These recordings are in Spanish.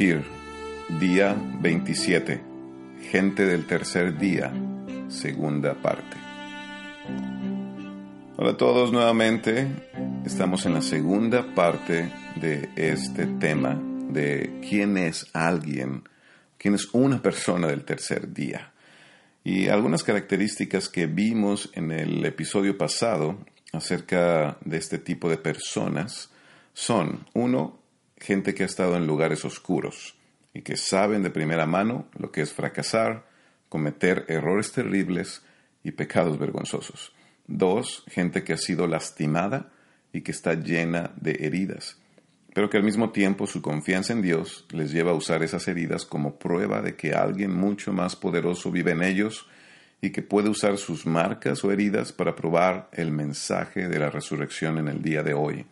Resurgir, día 27. Gente del tercer día, segunda parte. Hola a todos nuevamente. Estamos en la segunda parte de este tema de quién es alguien, quién es una persona del tercer día. Y algunas características que vimos en el episodio pasado acerca de este tipo de personas son, uno, gente que ha estado en lugares oscuros y que saben de primera mano lo que es fracasar, cometer errores terribles y pecados vergonzosos. Dos, gente que ha sido lastimada y que está llena de heridas, pero que al mismo tiempo su confianza en Dios les lleva a usar esas heridas como prueba de que alguien mucho más poderoso vive en ellos y que puede usar sus marcas o heridas para probar el mensaje de la resurrección en el día de hoy.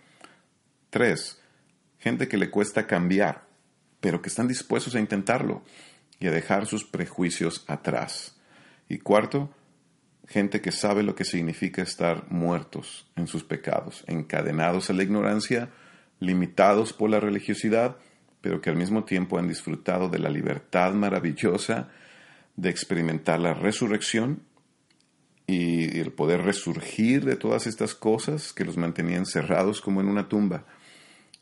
Tres, gente que le cuesta cambiar, pero que están dispuestos a intentarlo y a dejar sus prejuicios atrás. Y cuarto, gente que sabe lo que significa estar muertos en sus pecados, encadenados a la ignorancia, limitados por la religiosidad, pero que al mismo tiempo han disfrutado de la libertad maravillosa de experimentar la resurrección y el poder resurgir de todas estas cosas que los mantenían cerrados como en una tumba.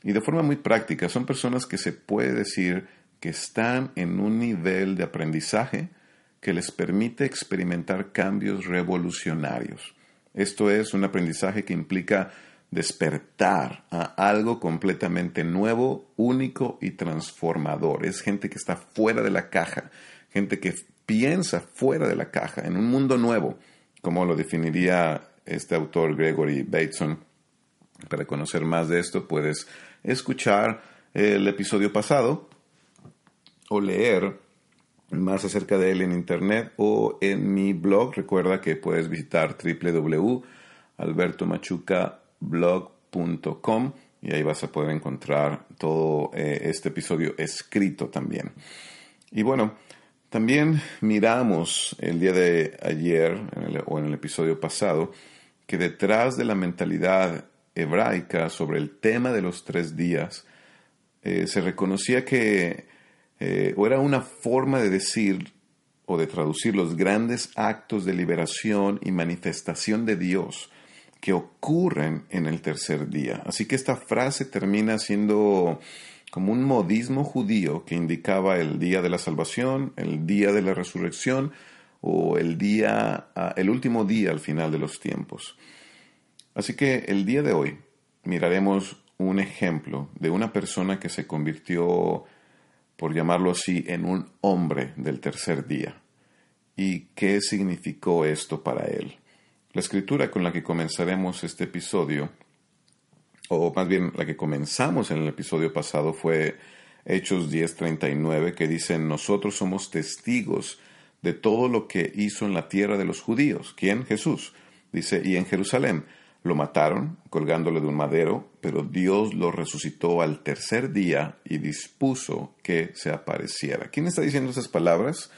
Y de forma muy práctica, son personas que se puede decir que están en un nivel de aprendizaje que les permite experimentar cambios revolucionarios. Esto es un aprendizaje que implica despertar a algo completamente nuevo, único y transformador. Es gente que está fuera de la caja, gente que piensa fuera de la caja, en un mundo nuevo, como lo definiría este autor Gregory Bateson. Para conocer más de esto puedes escuchar el episodio pasado o leer más acerca de él en internet o en mi blog. Recuerda que puedes visitar www.albertomachucablog.com y ahí vas a poder encontrar todo eh, este episodio escrito también. Y bueno, también miramos el día de ayer o en el episodio pasado que detrás de la mentalidad hebraica sobre el tema de los tres días eh, se reconocía que eh, era una forma de decir o de traducir los grandes actos de liberación y manifestación de Dios que ocurren en el tercer día. Así que esta frase termina siendo como un modismo judío que indicaba el día de la salvación, el día de la resurrección o el día, ah, el último día al final de los tiempos. Así que el día de hoy miraremos un ejemplo de una persona que se convirtió, por llamarlo así, en un hombre del tercer día. ¿Y qué significó esto para él? La escritura con la que comenzaremos este episodio o más bien la que comenzamos en el episodio pasado fue Hechos 10:39, que dice, nosotros somos testigos de todo lo que hizo en la tierra de los judíos. ¿Quién? Jesús. Dice, y en Jerusalén lo mataron colgándole de un madero, pero Dios lo resucitó al tercer día y dispuso que se apareciera. ¿Quién está diciendo esas palabras?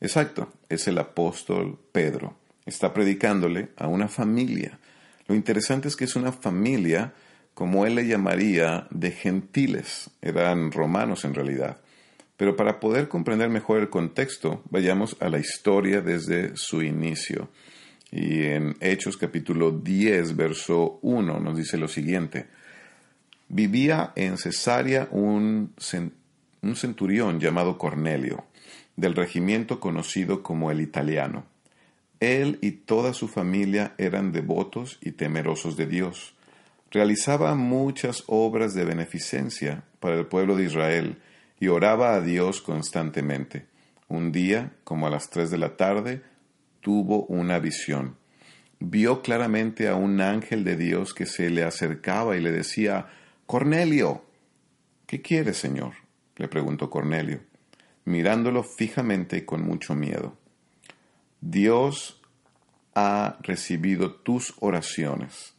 Exacto, es el apóstol Pedro. Está predicándole a una familia. Lo interesante es que es una familia como él le llamaría, de gentiles. Eran romanos en realidad. Pero para poder comprender mejor el contexto, vayamos a la historia desde su inicio. Y en Hechos capítulo 10, verso 1 nos dice lo siguiente. Vivía en Cesarea un, un centurión llamado Cornelio, del regimiento conocido como el italiano. Él y toda su familia eran devotos y temerosos de Dios realizaba muchas obras de beneficencia para el pueblo de Israel y oraba a Dios constantemente. Un día, como a las tres de la tarde, tuvo una visión. Vio claramente a un ángel de Dios que se le acercaba y le decía, Cornelio. ¿Qué quieres, Señor? le preguntó Cornelio, mirándolo fijamente y con mucho miedo. Dios ha recibido tus oraciones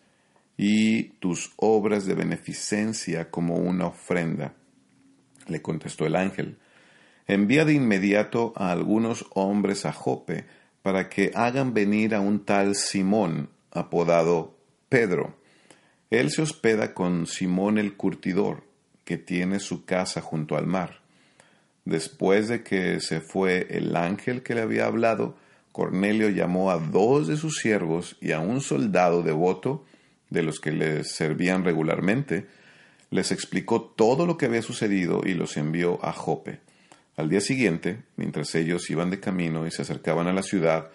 y tus obras de beneficencia como una ofrenda. Le contestó el ángel, envía de inmediato a algunos hombres a Jope para que hagan venir a un tal Simón, apodado Pedro. Él se hospeda con Simón el curtidor, que tiene su casa junto al mar. Después de que se fue el ángel que le había hablado, Cornelio llamó a dos de sus siervos y a un soldado devoto de los que le servían regularmente, les explicó todo lo que había sucedido y los envió a Jope. Al día siguiente, mientras ellos iban de camino y se acercaban a la ciudad,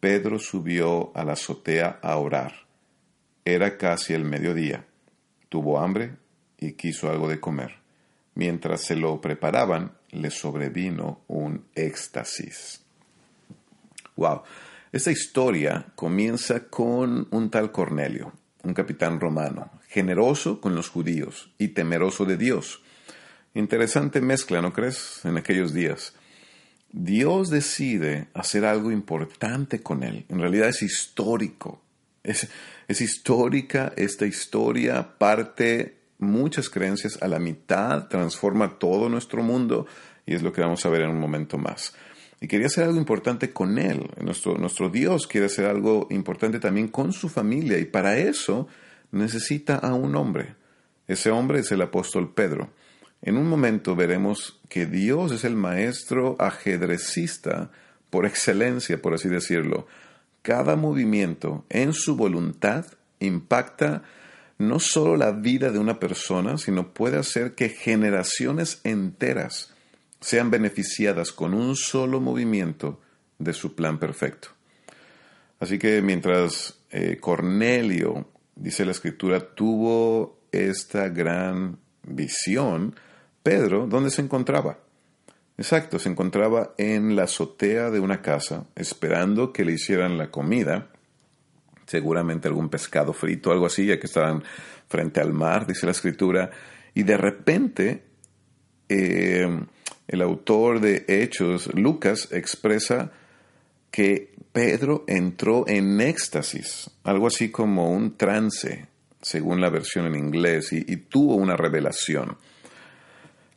Pedro subió a la azotea a orar. Era casi el mediodía. Tuvo hambre y quiso algo de comer. Mientras se lo preparaban, le sobrevino un éxtasis. Wow. Esta historia comienza con un tal Cornelio, un capitán romano, generoso con los judíos y temeroso de Dios. Interesante mezcla, ¿no crees? En aquellos días. Dios decide hacer algo importante con él. En realidad es histórico. Es, es histórica esta historia, parte muchas creencias a la mitad, transforma todo nuestro mundo y es lo que vamos a ver en un momento más. Y quería hacer algo importante con él. Nuestro, nuestro Dios quiere hacer algo importante también con su familia y para eso necesita a un hombre. Ese hombre es el apóstol Pedro. En un momento veremos que Dios es el maestro ajedrecista por excelencia, por así decirlo. Cada movimiento en su voluntad impacta no solo la vida de una persona, sino puede hacer que generaciones enteras sean beneficiadas con un solo movimiento de su plan perfecto. Así que mientras eh, Cornelio, dice la escritura, tuvo esta gran visión, Pedro, ¿dónde se encontraba? Exacto, se encontraba en la azotea de una casa, esperando que le hicieran la comida, seguramente algún pescado frito, algo así, ya que estaban frente al mar, dice la escritura, y de repente eh, el autor de Hechos, Lucas, expresa que Pedro entró en éxtasis, algo así como un trance, según la versión en inglés, y tuvo una revelación.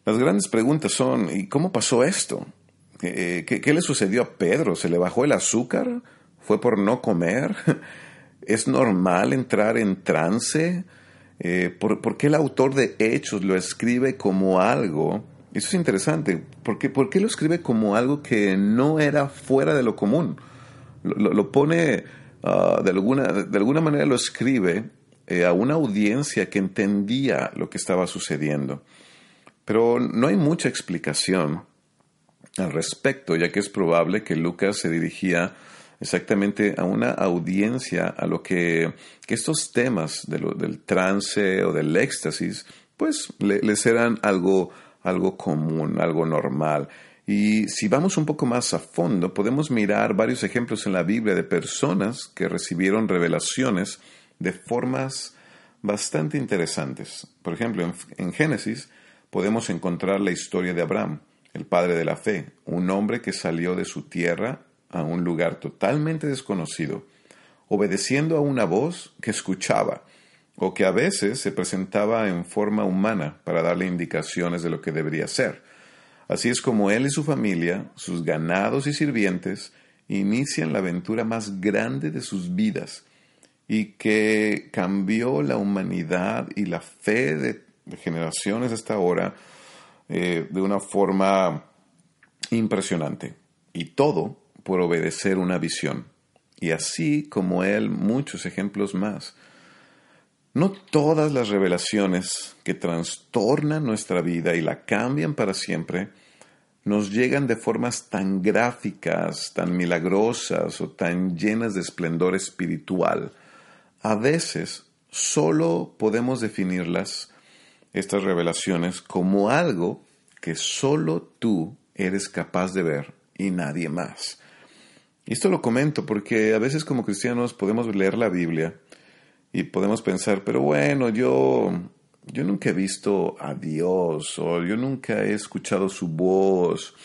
Las grandes preguntas son, ¿y cómo pasó esto? ¿Qué, le sucedió a Pedro? ¿Se le bajó el azúcar? ¿Fue por no comer? ¿Es normal entrar en trance? Eh, ¿por, qué el autor de Hechos lo escribe como algo? Eso es interesante. ¿Por qué, por qué lo escribe como algo que no era fuera de lo común? Lo, pone, ah, de, alguna, de alguna manera lo escribe eh, a una audiencia que entendía lo que estaba sucediendo. Pero no hay mucha explicación al respecto, ya que es probable que Lucas se dirigía exactamente a una audiencia a lo que, estos temas del trance o del éxtasis, pues les eran algo, algo común, algo normal. Y si vamos un poco más a fondo, podemos mirar varios ejemplos en la Biblia de personas que recibieron revelaciones de formas bastante interesantes. Por ejemplo, en Génesis, podemos encontrar la historia de Abraham, el padre de la fe, un hombre que salió de su tierra a un lugar totalmente desconocido, obedeciendo a una voz que escuchaba, o que a veces se presentaba en forma humana para darle indicaciones de lo que debería ser. Así es como él y su familia, sus ganados y sirvientes, inician la aventura más grande de sus vidas y que cambió la humanidad y la fe de de generaciones hasta ahora eh, de una forma impresionante. Y todo por obedecer una visión. Y así como él, muchos ejemplos más. No todas las revelaciones que trastornan nuestra vida y la cambian para siempre nos llegan de formas tan gráficas, tan milagrosas o tan llenas de esplendor espiritual. A veces solo podemos definirlas estas revelaciones como algo que solo tú eres capaz de ver y nadie más. Y esto lo comento porque a veces como cristianos podemos leer la Biblia y podemos pensar, pero bueno, yo, yo nunca he visto a Dios o yo nunca he escuchado su voz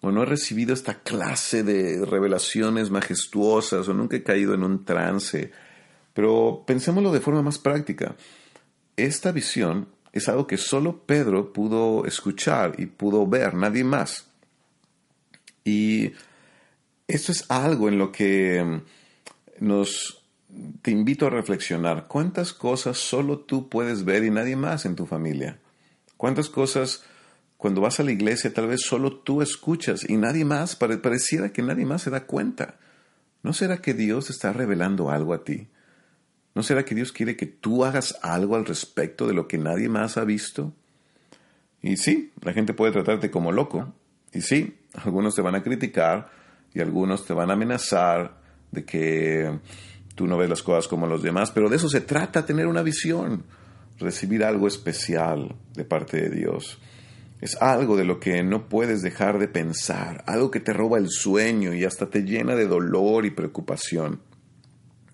o no he recibido esta clase de revelaciones majestuosas o nunca he caído en un trance. Pero pensémoslo de forma más práctica. Esta visión es algo que solo Pedro pudo escuchar y pudo ver, nadie más. Y esto es algo en lo que mm, nos te invito a reflexionar. ¿Cuántas cosas solo tú puedes ver y nadie más en tu familia? ¿Cuántas cosas cuando vas a la iglesia tal vez solo tú escuchas y nadie más, pareciera que nadie más se da cuenta? ¿No será que Dios está revelando algo a ti? ¿No será que Dios quiere que tú hagas algo al respecto de lo que nadie más ha visto? Y sí, la gente puede tratarte como loco. Y sí, algunos te van a criticar y algunos te van a amenazar de que tú no ves las cosas como los demás, pero de eso se trata, tener una visión, recibir algo especial de parte de Dios. Es algo de lo que no puedes dejar de pensar, algo que te roba el sueño y hasta te llena de dolor y preocupación.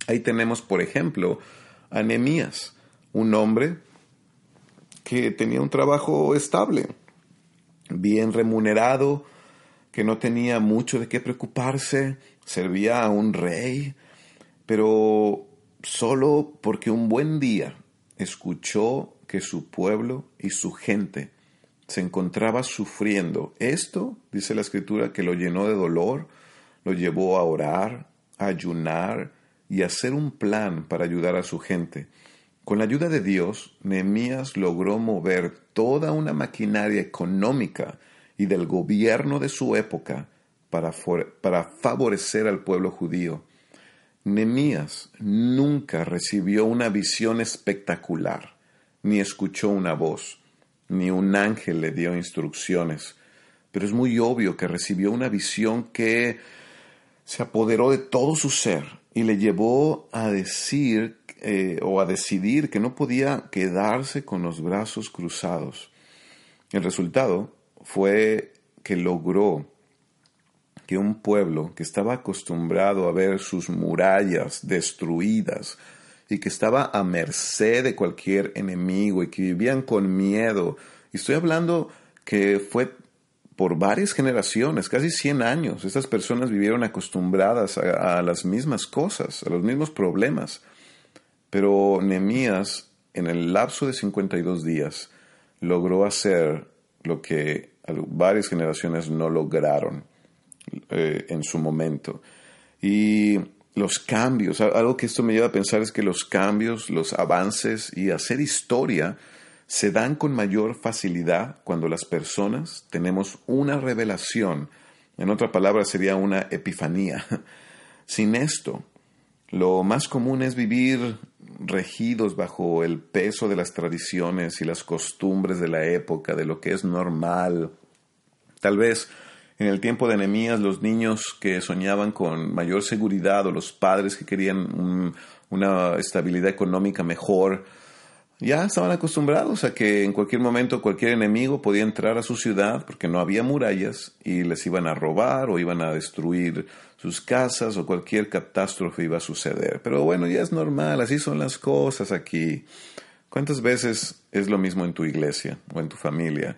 Ahí tenemos, por ejemplo, a Nehemías, un hombre que tenía un trabajo estable, bien remunerado, que no tenía mucho de qué preocuparse, servía a un rey, pero solo porque un buen día escuchó que su pueblo y su gente se encontraba sufriendo. Esto, dice la escritura, que lo llenó de dolor, lo llevó a orar, a ayunar y hacer un plan para ayudar a su gente. Con la ayuda de Dios, Nehemías logró mover toda una maquinaria económica y del gobierno de su época para, para favorecer al pueblo judío. Nehemías nunca recibió una visión espectacular, ni escuchó una voz, ni un ángel le dio instrucciones, pero es muy obvio que recibió una visión que se apoderó de todo su ser y le llevó a decir eh, o a decidir que no podía quedarse con los brazos cruzados. El resultado fue que logró que un pueblo que estaba acostumbrado a ver sus murallas destruidas y que estaba a merced de cualquier enemigo y que vivían con miedo, y estoy hablando que fue por varias generaciones, casi 100 años, estas personas vivieron acostumbradas a, las mismas cosas, a los mismos problemas. Pero Nehemías, en el lapso de 52 días, logró hacer lo que varias generaciones no lograron eh, en su momento. Y los cambios, algo que esto me lleva a pensar es que los cambios, los avances y hacer historia se dan con mayor facilidad cuando las personas tenemos una revelación, en otra palabra sería una epifanía. Sin esto, lo más común es vivir regidos bajo el peso de las tradiciones y las costumbres de la época, de lo que es normal. Tal vez en el tiempo de Nehemías los niños que soñaban con mayor seguridad o los padres que querían una estabilidad económica mejor, ya estaban acostumbrados a que en cualquier momento cualquier enemigo podía entrar a su ciudad porque no había murallas y les iban a robar o iban a destruir sus casas o cualquier catástrofe iba a suceder. Pero bueno, ya es normal, así son las cosas aquí. ¿Cuántas veces es lo mismo en tu iglesia o en tu familia?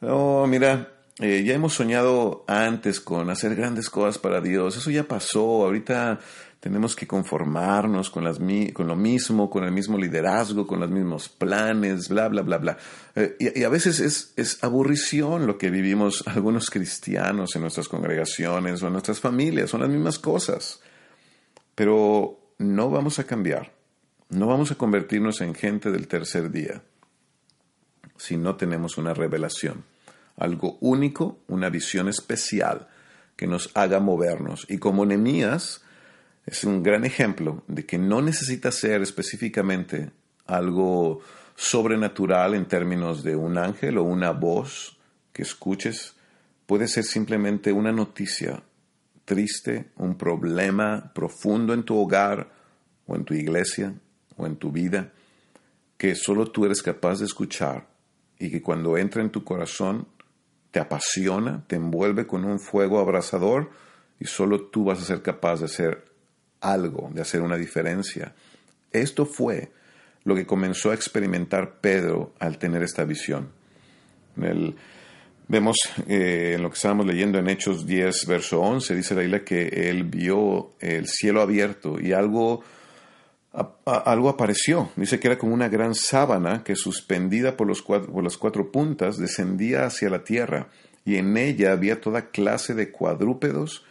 Oh, mira, eh, ya hemos soñado antes con hacer grandes cosas para Dios. Eso ya pasó. Ahorita tenemos que conformarnos con, las, con lo mismo, con el mismo liderazgo, con los mismos planes, bla, bla, bla, bla. Eh, y, a veces es, es, aburrición lo que vivimos algunos cristianos en nuestras congregaciones o en nuestras familias, son las mismas cosas. Pero no vamos a cambiar, no vamos a convertirnos en gente del tercer día si no tenemos una revelación, algo único, una visión especial que nos haga movernos. Y como Nemías, es un gran ejemplo de que no necesita ser específicamente algo sobrenatural en términos de un ángel o una voz que escuches. Puede ser simplemente una noticia triste, un problema profundo en tu hogar o en tu iglesia o en tu vida que solo tú eres capaz de escuchar y que cuando entra en tu corazón te apasiona, te envuelve con un fuego abrasador y solo tú vas a ser capaz de ser algo, de hacer una diferencia. Esto fue lo que comenzó a experimentar Pedro al tener esta visión. vemos eh, en lo que estábamos leyendo en Hechos 10, verso 11, dice la isla que él vio el cielo abierto y algo, algo apareció. Dice que era como una gran sábana que suspendida por, los por las cuatro puntas descendía hacia la tierra y en ella había toda clase de cuadrúpedos,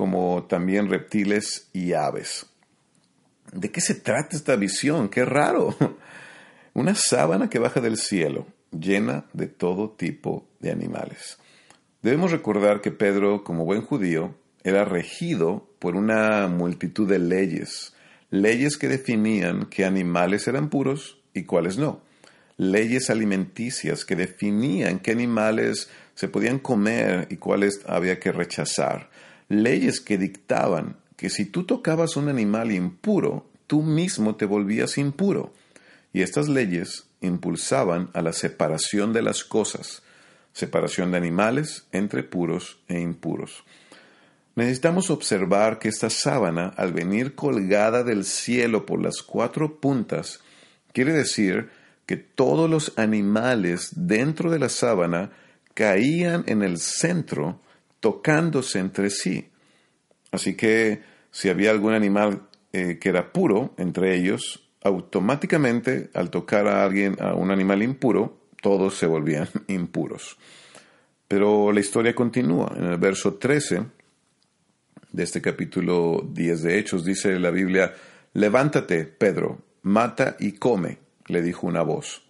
como también reptiles y aves. ¿De qué se trata esta visión? Qué raro. Una sábana que baja del cielo, llena de todo tipo de animales. Debemos recordar que Pedro, como buen judío, era regido por una multitud de leyes, leyes que definían qué animales eran puros y cuáles no, leyes alimenticias que definían qué animales se podían comer y cuáles había que rechazar, leyes que dictaban que si tú tocabas un animal impuro, tú mismo te volvías impuro. Y estas leyes impulsaban a la separación de las cosas, separación de animales entre puros e impuros. Necesitamos observar que esta sábana, al venir colgada del cielo por las cuatro puntas, quiere decir que todos los animales dentro de la sábana caían en el centro, tocándose entre sí. Así que si había algún animal eh, que era puro entre ellos, automáticamente al tocar a alguien, a un animal impuro, todos se volvían impuros. Pero la historia continúa. En el verso 13 de este capítulo 10 de Hechos dice la Biblia, levántate, Pedro, mata y come, le dijo una voz.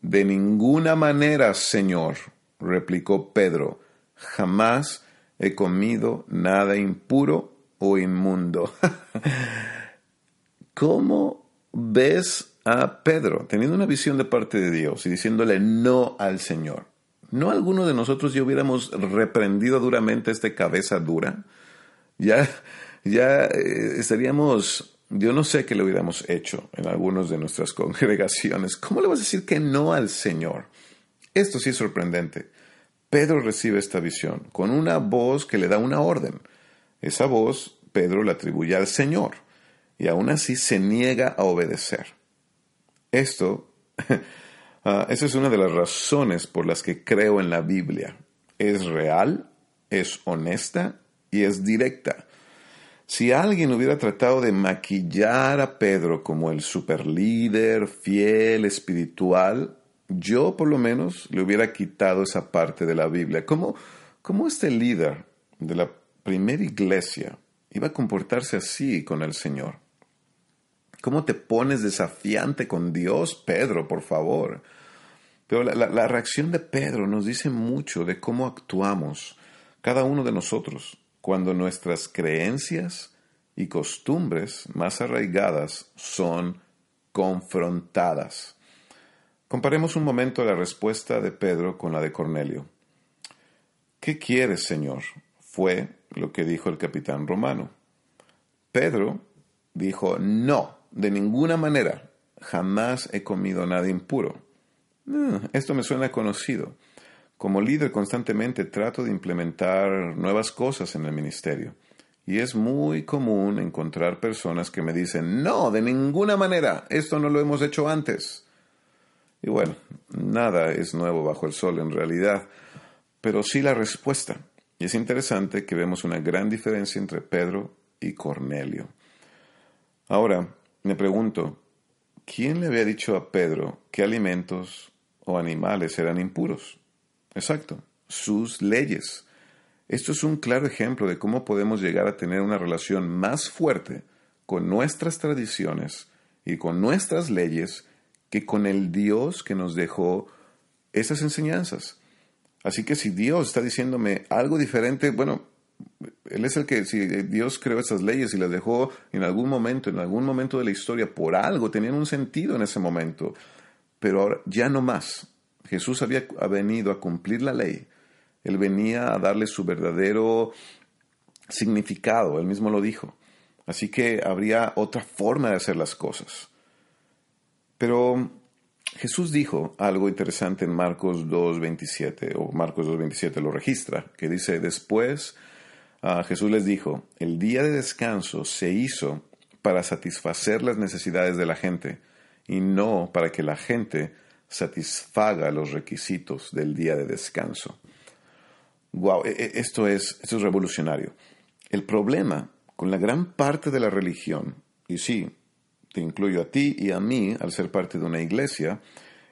De ninguna manera, Señor, replicó Pedro, jamás he comido nada impuro o inmundo. ¿Cómo ves a Pedro teniendo una visión de parte de Dios y diciéndole no al Señor? ¿No alguno de nosotros ya hubiéramos reprendido duramente a esta cabeza dura? Ya, ya eh, estaríamos, yo no sé qué le hubiéramos hecho en algunas de nuestras congregaciones. ¿Cómo le vas a decir que no al Señor? Esto sí es sorprendente. Pedro recibe esta visión con una voz que le da una orden. Esa voz Pedro la atribuye al Señor y aún así se niega a obedecer. Esto, uh, esa es una de las razones por las que creo en la Biblia. Es real, es honesta y es directa. Si alguien hubiera tratado de maquillar a Pedro como el superlíder, fiel, espiritual, yo por lo menos le hubiera quitado esa parte de la Biblia. ¿Cómo, cómo este líder de la primera iglesia iba a comportarse así con el Señor? ¿Cómo te pones desafiante con Dios, Pedro, por favor? Pero la, reacción de Pedro nos dice mucho de cómo actuamos cada uno de nosotros cuando nuestras creencias y costumbres más arraigadas son confrontadas. Comparemos un momento la respuesta de Pedro con la de Cornelio. ¿Qué quieres, Señor? fue lo que dijo el capitán romano. Pedro dijo, no, de ninguna manera, jamás he comido nada impuro. Mm, esto me suena conocido. Como líder constantemente trato de implementar nuevas cosas en el ministerio. Y es muy común encontrar personas que me dicen, no, de ninguna manera, esto no lo hemos hecho antes. Y bueno, nada es nuevo bajo el sol en realidad, pero sí la respuesta. Y es interesante que vemos una gran diferencia entre Pedro y Cornelio. Ahora, me pregunto, ¿quién le había dicho a Pedro qué alimentos o animales eran impuros? Exacto, sus leyes. Esto es un claro ejemplo de cómo podemos llegar a tener una relación más fuerte con nuestras tradiciones y con nuestras leyes que con el Dios que nos dejó esas enseñanzas. Así que si Dios está diciéndome algo diferente, bueno, él es el que, si Dios creó esas leyes y las dejó en algún momento, en algún momento de la historia, por algo, tenían un sentido en ese momento, pero ahora ya no más. Jesús había venido a cumplir la ley. Él venía a darle su verdadero significado, él mismo lo dijo. Así que habría otra forma de hacer las cosas. Pero Jesús dijo algo interesante en Marcos 2.27, o Marcos 2.27 lo registra, que dice, después Jesús les dijo, el día de descanso se hizo para satisfacer las necesidades de la gente y no para que la gente satisfaga los requisitos del día de descanso. Wow, e, e, esto es, esto es revolucionario. El problema con la gran parte de la religión, y sí, te incluyo a ti y a mí al ser parte de una iglesia,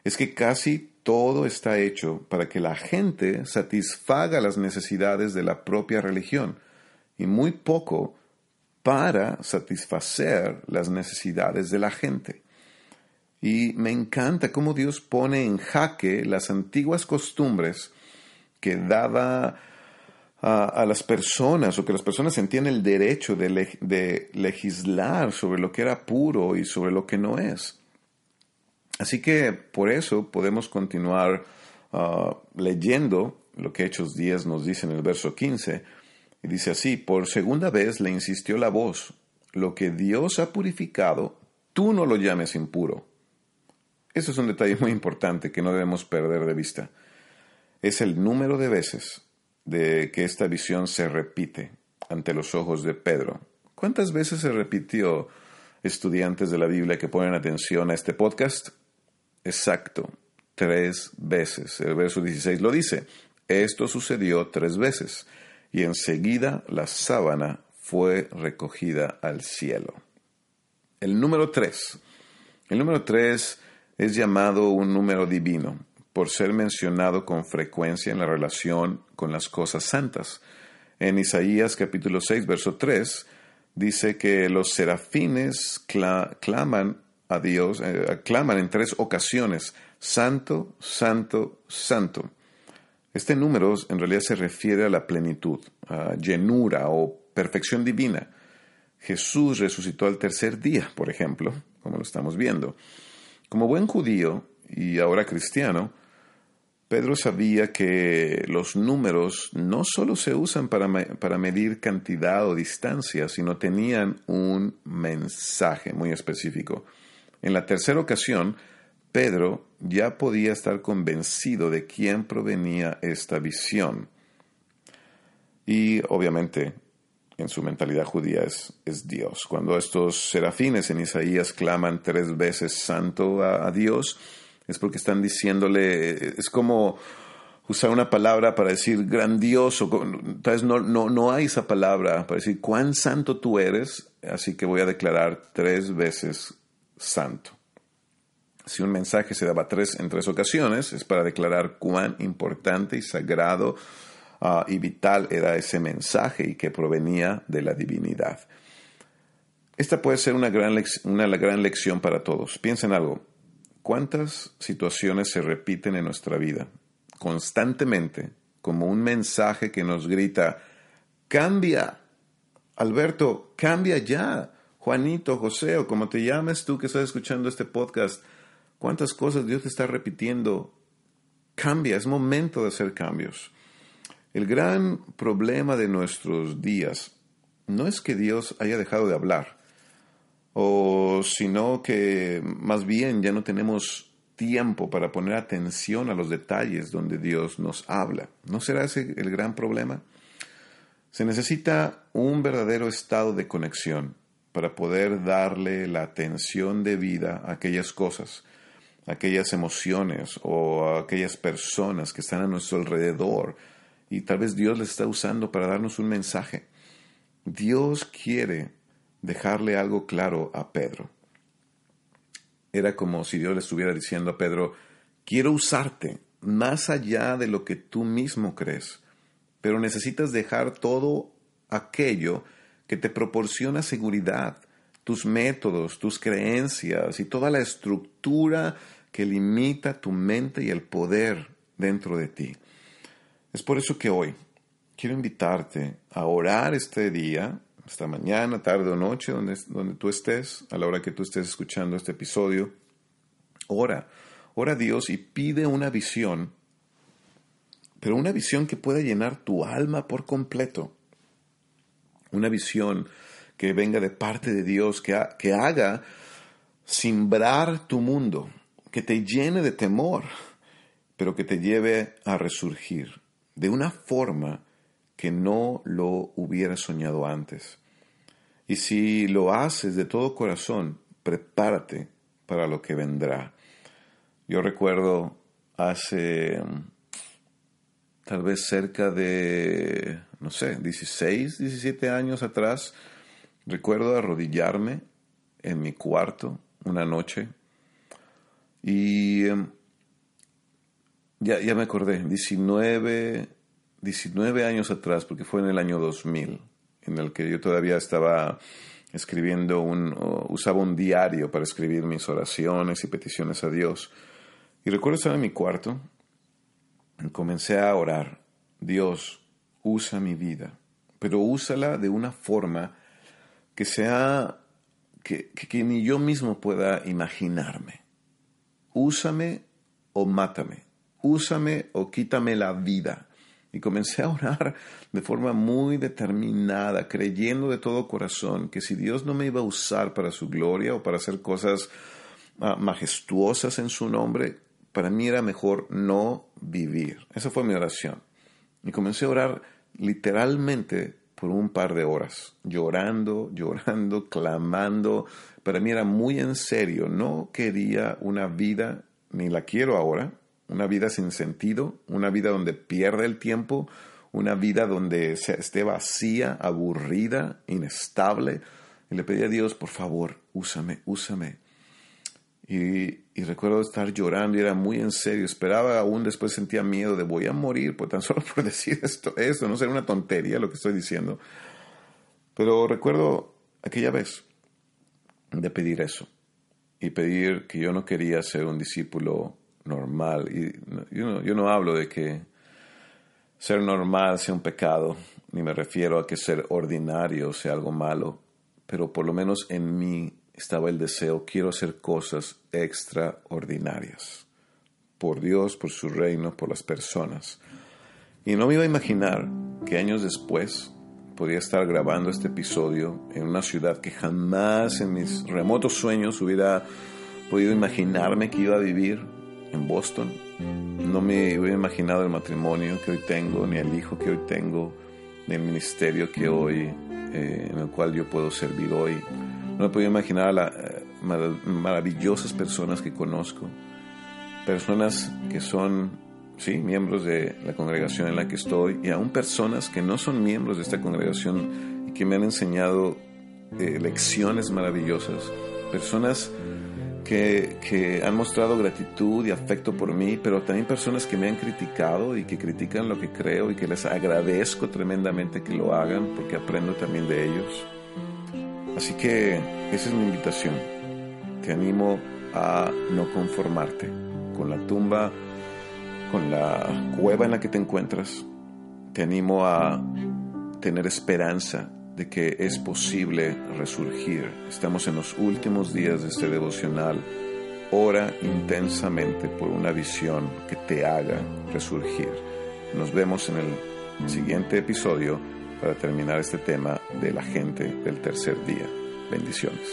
es que casi todo está hecho para que la gente satisfaga las necesidades de la propia religión y muy poco para satisfacer las necesidades de la gente. Y me encanta cómo Dios pone en jaque las antiguas costumbres que daba a, las personas o que las personas sentían el derecho de, legislar sobre lo que era puro y sobre lo que no es. Así que por eso podemos continuar ah, leyendo lo que Hechos 10 nos dice en el verso 15. Y dice así, por segunda vez le insistió la voz, lo que Dios ha purificado, tú no lo llames impuro. Eso es un detalle muy importante que no debemos perder de vista. Es el número de veces de que esta visión se repite ante los ojos de Pedro. ¿Cuántas veces se repitió, estudiantes de la Biblia que ponen atención a este podcast? Exacto, tres veces. El verso 16 lo dice. Esto sucedió tres veces y enseguida la sábana fue recogida al cielo. El número tres. El número tres es llamado un número divino por ser mencionado con frecuencia en la relación con las cosas santas. En Isaías capítulo 6, verso 3, dice que los serafines claman a Dios, eh, claman en tres ocasiones, Santo, Santo, Santo. Este número en realidad se refiere a la plenitud, a llenura o perfección divina. Jesús resucitó al tercer día, por ejemplo, como lo estamos viendo. Como buen judío y ahora cristiano, Pedro sabía que los números no solo se usan para, para, medir cantidad o distancia, sino tenían un mensaje muy específico. En la tercera ocasión, Pedro ya podía estar convencido de quién provenía esta visión. Y obviamente en su mentalidad judía es, es Dios. Cuando estos serafines en Isaías claman tres veces santo a Dios, es porque están diciéndole, es como usar una palabra para decir grandioso, entonces no, no, no hay esa palabra para decir cuán santo tú eres, así que voy a declarar tres veces santo. Si un mensaje se daba tres en tres ocasiones, es para declarar cuán importante y sagrado ah, y vital era ese mensaje y que provenía de la divinidad. Esta puede ser una gran, una gran lección para todos. Piensen algo. ¿Cuántas situaciones se repiten en nuestra vida constantemente como un mensaje que nos grita, cambia, Alberto, cambia ya, Juanito, José o como te llames tú que estás escuchando este podcast, cuántas cosas Dios te está repitiendo, cambia, es momento de hacer cambios. El gran problema de nuestros días no es que Dios haya dejado de hablar, o sino que más bien ya no tenemos tiempo para poner atención a los detalles donde Dios nos habla. ¿No será ese el gran problema? Se necesita un verdadero estado de conexión para poder darle la atención debida a aquellas cosas, a aquellas emociones o a aquellas personas que están a nuestro alrededor y tal vez Dios les está usando para darnos un mensaje. Dios quiere dejarle algo claro a Pedro. Era como si Dios le estuviera diciendo a Pedro, quiero usarte más allá de lo que tú mismo crees, pero necesitas dejar todo aquello que te proporciona seguridad, tus métodos, tus creencias y toda la estructura que limita tu mente y el poder dentro de ti. Es por eso que hoy quiero invitarte a orar este día esta mañana, tarde o noche, donde, donde tú estés, a la hora que tú estés escuchando este episodio, ora, ora a Dios y pide una visión, pero una visión que pueda llenar tu alma por completo. Una visión que venga de parte de Dios, que, que haga simbrar tu mundo, que te llene de temor, pero que te lleve a resurgir de una forma que no lo hubiera soñado antes. Y si lo haces de todo corazón, prepárate para lo que vendrá. Yo recuerdo hace tal vez cerca de, no sé, 16, 17 años atrás, recuerdo arrodillarme en mi cuarto una noche y em, ya, ya me acordé, 19, 19 años atrás, porque fue en el año 2000 en el que yo todavía estaba escribiendo un, usaba un diario para escribir mis oraciones y peticiones a Dios. Y recuerdo estar en mi cuarto y comencé a orar, Dios, usa mi vida, pero úsala de una forma que sea, que, que ni yo mismo pueda imaginarme. Úsame o mátame, úsame o quítame la vida. Y comencé a orar de forma muy determinada, creyendo de todo corazón que si Dios no me iba a usar para su gloria o para hacer cosas ah, majestuosas en su nombre, para mí era mejor no vivir. Esa fue mi oración. Y comencé a orar literalmente por un par de horas, llorando, llorando, clamando. Para mí era muy en serio. No quería una vida, ni la quiero ahora, una vida sin sentido, una vida donde pierde el tiempo, una vida donde esté vacía, aburrida, inestable. Y le pedí a Dios, por favor, úsame, úsame. Y, recuerdo estar llorando y era muy en serio. Esperaba aún después sentía miedo de voy a morir, pues tan solo por decir esto, esto, no será una tontería lo que estoy diciendo. Pero recuerdo aquella vez de pedir eso y pedir que yo no quería ser un discípulo normal. Y yo no, hablo de que ser normal sea un pecado, ni me refiero a que ser ordinario sea algo malo, pero por lo menos en mí estaba el deseo, quiero hacer cosas extraordinarias, por Dios, por su reino, por las personas. Y no me iba a imaginar que años después podía estar grabando este episodio en una ciudad que jamás en mis remotos sueños hubiera podido imaginarme que iba a vivir en Boston. No me hubiera imaginado el matrimonio que hoy tengo, ni el hijo que hoy tengo, ni el ministerio que hoy, eh, en el cual yo puedo servir hoy. No me podía imaginar a las eh, maravillosas personas que conozco, personas que son, sí, miembros de la congregación en la que estoy, y aún personas que no son miembros de esta congregación y que me han enseñado eh, lecciones maravillosas, personas que, han mostrado gratitud y afecto por mí, pero también personas que me han criticado y que critican lo que creo y que les agradezco tremendamente que lo hagan porque aprendo también de ellos. Así que esa es mi invitación. Te animo a no conformarte con la tumba, con la cueva en la que te encuentras. Te animo a tener esperanza de que es posible resurgir. Estamos en los últimos días de este devocional. Ora intensamente por una visión que te haga resurgir. Nos vemos en el siguiente episodio para terminar este tema de la gente del tercer día. Bendiciones.